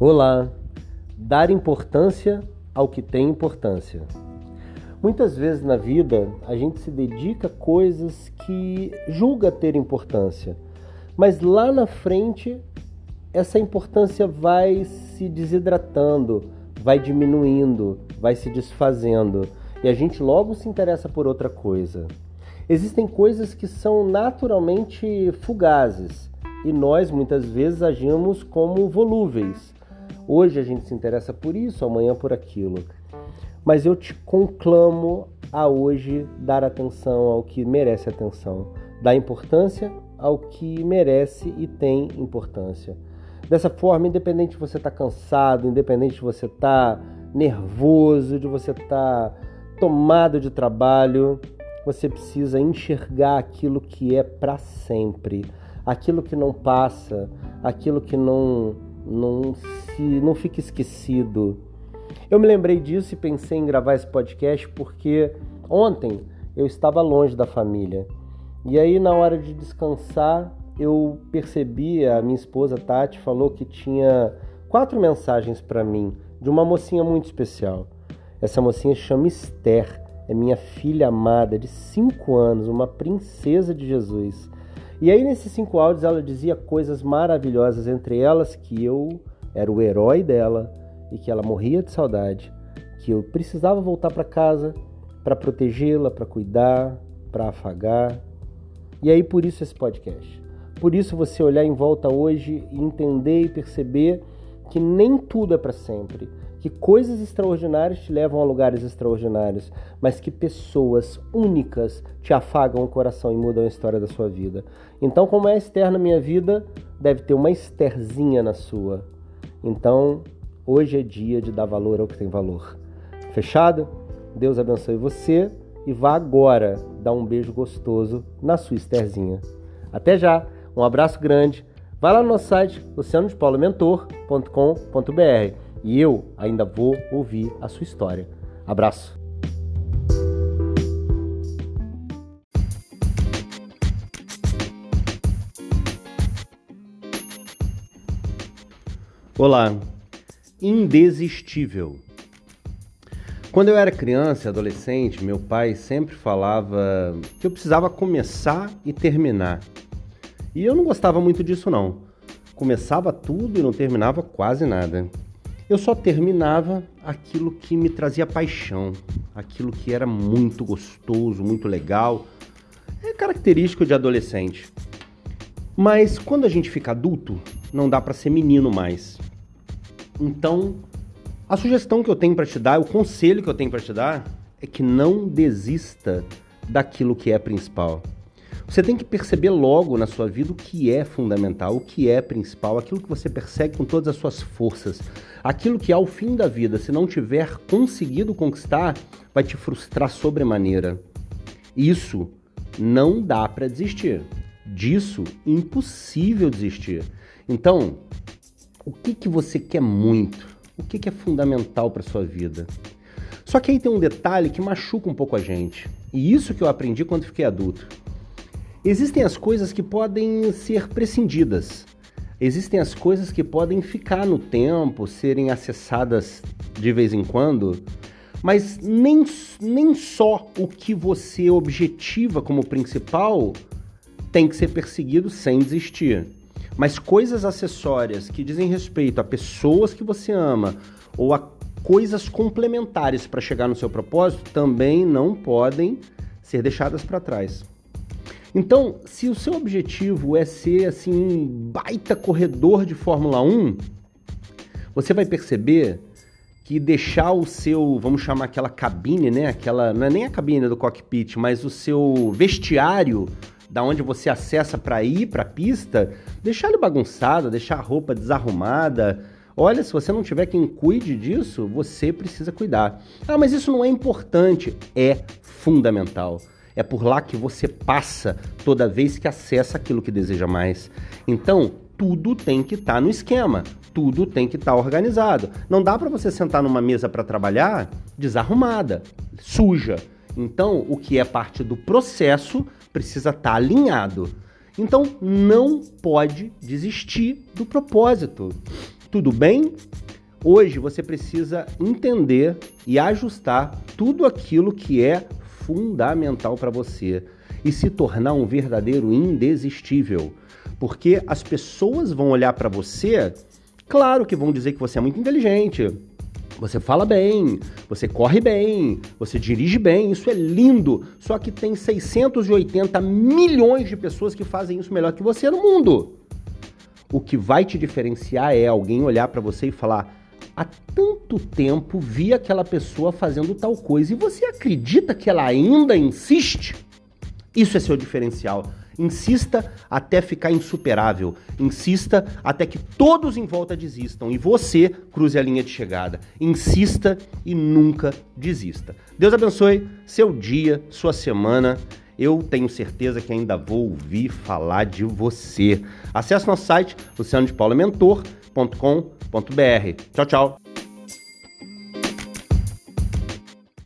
Olá! Dar importância ao que tem importância. Muitas vezes na vida a gente se dedica a coisas que julga ter importância, mas lá na frente essa importância vai se desidratando, vai diminuindo, vai se desfazendo e a gente logo se interessa por outra coisa. Existem coisas que são naturalmente fugazes e nós muitas vezes agimos como volúveis Hoje a gente se interessa por isso, amanhã por aquilo. Mas eu te conclamo a hoje dar atenção ao que merece atenção, dar importância ao que merece e tem importância. Dessa forma, independente de você estar tá cansado, independente de você estar tá nervoso, de você estar tá tomado de trabalho, você precisa enxergar aquilo que é para sempre, aquilo que não passa, aquilo que não não se não fique esquecido. Eu me lembrei disso e pensei em gravar esse podcast porque ontem eu estava longe da família. E aí na hora de descansar, eu percebi, a minha esposa Tati falou que tinha quatro mensagens para mim de uma mocinha muito especial. Essa mocinha chama Esther, é minha filha amada de cinco anos, uma princesa de Jesus. E aí, nesses cinco áudios, ela dizia coisas maravilhosas, entre elas que eu era o herói dela e que ela morria de saudade, que eu precisava voltar para casa para protegê-la, para cuidar, para afagar. E aí, por isso esse podcast. Por isso, você olhar em volta hoje e entender e perceber que nem tudo é para sempre que coisas extraordinárias te levam a lugares extraordinários, mas que pessoas únicas te afagam o coração e mudam a história da sua vida. Então, como é Esther na minha vida, deve ter uma Estherzinha na sua. Então, hoje é dia de dar valor ao que tem valor. Fechado? Deus abençoe você e vá agora dar um beijo gostoso na sua Estherzinha. Até já, um abraço grande. Vai lá no nosso site oceanodepaulomentor.com.br e eu ainda vou ouvir a sua história. Abraço! Olá, indesistível. Quando eu era criança e adolescente, meu pai sempre falava que eu precisava começar e terminar. E eu não gostava muito disso não. Começava tudo e não terminava quase nada eu só terminava aquilo que me trazia paixão, aquilo que era muito gostoso, muito legal. É característico de adolescente. Mas quando a gente fica adulto, não dá para ser menino mais. Então, a sugestão que eu tenho para te dar, o conselho que eu tenho para te dar é que não desista daquilo que é principal. Você tem que perceber logo na sua vida o que é fundamental, o que é principal, aquilo que você persegue com todas as suas forças. Aquilo que ao fim da vida, se não tiver conseguido conquistar, vai te frustrar sobremaneira. Isso não dá para desistir. Disso, impossível desistir. Então, o que, que você quer muito? O que, que é fundamental para sua vida? Só que aí tem um detalhe que machuca um pouco a gente. E isso que eu aprendi quando fiquei adulto. Existem as coisas que podem ser prescindidas. Existem as coisas que podem ficar no tempo, serem acessadas de vez em quando, mas nem, nem só o que você objetiva como principal tem que ser perseguido sem desistir. Mas coisas acessórias que dizem respeito a pessoas que você ama ou a coisas complementares para chegar no seu propósito também não podem ser deixadas para trás. Então, se o seu objetivo é ser assim um baita corredor de Fórmula 1, você vai perceber que deixar o seu, vamos chamar aquela cabine, né? Aquela, não é nem a cabine do cockpit, mas o seu vestiário da onde você acessa para ir para a pista, deixar ele bagunçado, deixar a roupa desarrumada. Olha, se você não tiver quem cuide disso, você precisa cuidar. Ah, mas isso não é importante, é fundamental. É por lá que você passa toda vez que acessa aquilo que deseja mais. Então, tudo tem que estar tá no esquema, tudo tem que estar tá organizado. Não dá para você sentar numa mesa para trabalhar desarrumada, suja. Então, o que é parte do processo precisa estar tá alinhado. Então, não pode desistir do propósito. Tudo bem? Hoje você precisa entender e ajustar tudo aquilo que é fundamental para você e se tornar um verdadeiro indesistível. Porque as pessoas vão olhar para você, claro que vão dizer que você é muito inteligente, você fala bem, você corre bem, você dirige bem, isso é lindo. Só que tem 680 milhões de pessoas que fazem isso melhor que você no mundo. O que vai te diferenciar é alguém olhar para você e falar: há tanto tempo vi aquela pessoa fazendo tal coisa e você acredita que ela ainda insiste? Isso é seu diferencial. Insista até ficar insuperável. Insista até que todos em volta desistam e você cruze a linha de chegada. Insista e nunca desista. Deus abençoe seu dia, sua semana. Eu tenho certeza que ainda vou ouvir falar de você. Acesse nosso site lucianodepaulamentor.com.br. Tchau, tchau.